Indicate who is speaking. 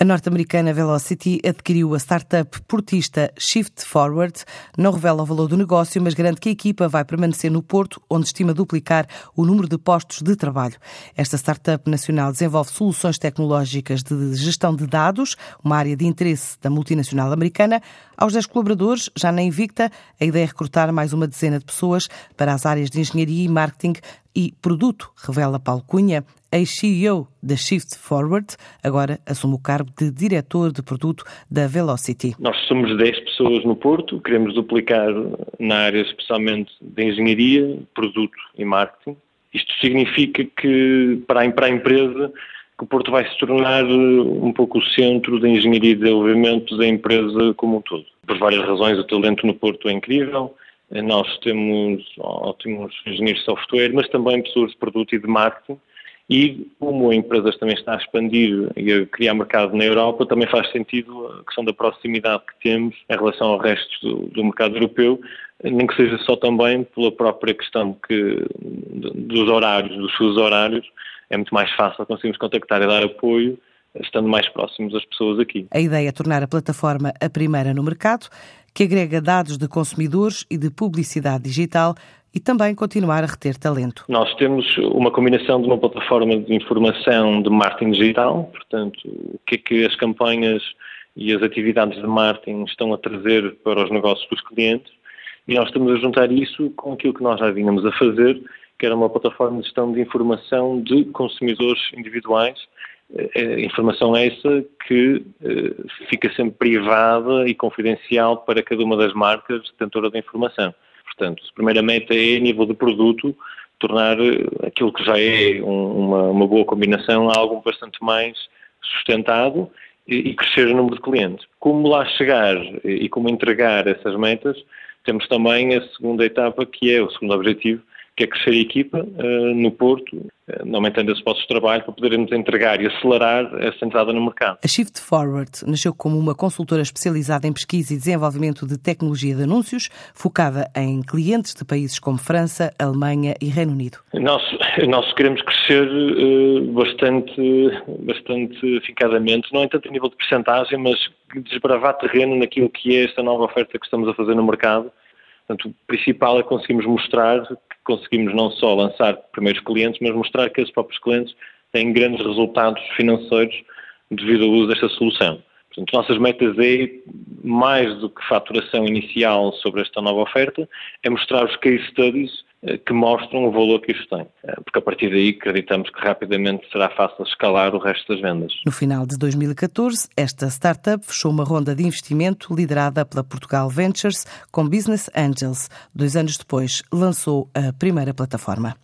Speaker 1: A norte-americana Velocity adquiriu a startup portista Shift Forward. Não revela o valor do negócio, mas garante que a equipa vai permanecer no Porto, onde estima duplicar o número de postos de trabalho. Esta startup nacional desenvolve soluções tecnológicas de gestão de dados, uma área de interesse da multinacional americana. Aos 10 colaboradores, já na Invicta, a ideia é recrutar mais uma dezena de pessoas para as áreas de engenharia e marketing e produto, revela Paulo Cunha, ex-CEO da Shift Forward, agora assume o cargo de diretor de produto da Velocity.
Speaker 2: Nós somos 10 pessoas no Porto, queremos duplicar na área especialmente de engenharia, produto e marketing. Isto significa que para a, empresa que o Porto vai se tornar um pouco o centro da engenharia e desenvolvimento da empresa como um todo. Por várias razões, o talento no Porto é incrível, nós temos ótimos engenheiros de software, mas também pessoas de produto e de marketing. E como a empresa também está a expandir e a criar mercado na Europa, também faz sentido a questão da proximidade que temos em relação ao resto do, do mercado europeu, nem que seja só também pela própria questão que, dos horários, dos seus horários, é muito mais fácil conseguirmos contactar e dar apoio estando mais próximos das pessoas aqui.
Speaker 1: A ideia é tornar a plataforma a primeira no mercado, que agrega dados de consumidores e de publicidade digital e também continuar a reter talento.
Speaker 2: Nós temos uma combinação de uma plataforma de informação de marketing digital, portanto, o que é que as campanhas e as atividades de marketing estão a trazer para os negócios dos clientes, e nós estamos a juntar isso com aquilo que nós já vínhamos a fazer, que era uma plataforma de gestão de informação de consumidores individuais, é, informação essa que eh, fica sempre privada e confidencial para cada uma das marcas detentora da informação. Portanto, a primeira meta é, a nível de produto, tornar eh, aquilo que já é uma, uma boa combinação algo bastante mais sustentado e, e crescer o número de clientes. Como lá chegar e como entregar essas metas, temos também a segunda etapa, que é o segundo objetivo, que é crescer a equipa uh, no Porto, uh, aumentando esses postos de trabalho para podermos entregar e acelerar essa entrada no mercado.
Speaker 1: A Shift Forward nasceu como uma consultora especializada em pesquisa e desenvolvimento de tecnologia de anúncios, focada em clientes de países como França, Alemanha e Reino Unido.
Speaker 2: Nós, nós queremos crescer uh, bastante, bastante eficazmente, não tanto a nível de percentagem, mas desbravar terreno naquilo que é esta nova oferta que estamos a fazer no mercado. Portanto, o principal é conseguirmos mostrar conseguimos não só lançar primeiros clientes, mas mostrar que esses próprios clientes têm grandes resultados financeiros devido ao uso desta solução. Portanto, nossas metas é, mais do que faturação inicial sobre esta nova oferta, é mostrar os case studies que mostram o valor que isto tem. Eh, porque a partir daí acreditamos que rapidamente será fácil escalar o resto das vendas.
Speaker 1: No final de 2014, esta startup fechou uma ronda de investimento liderada pela Portugal Ventures com Business Angels. Dois anos depois, lançou a primeira plataforma.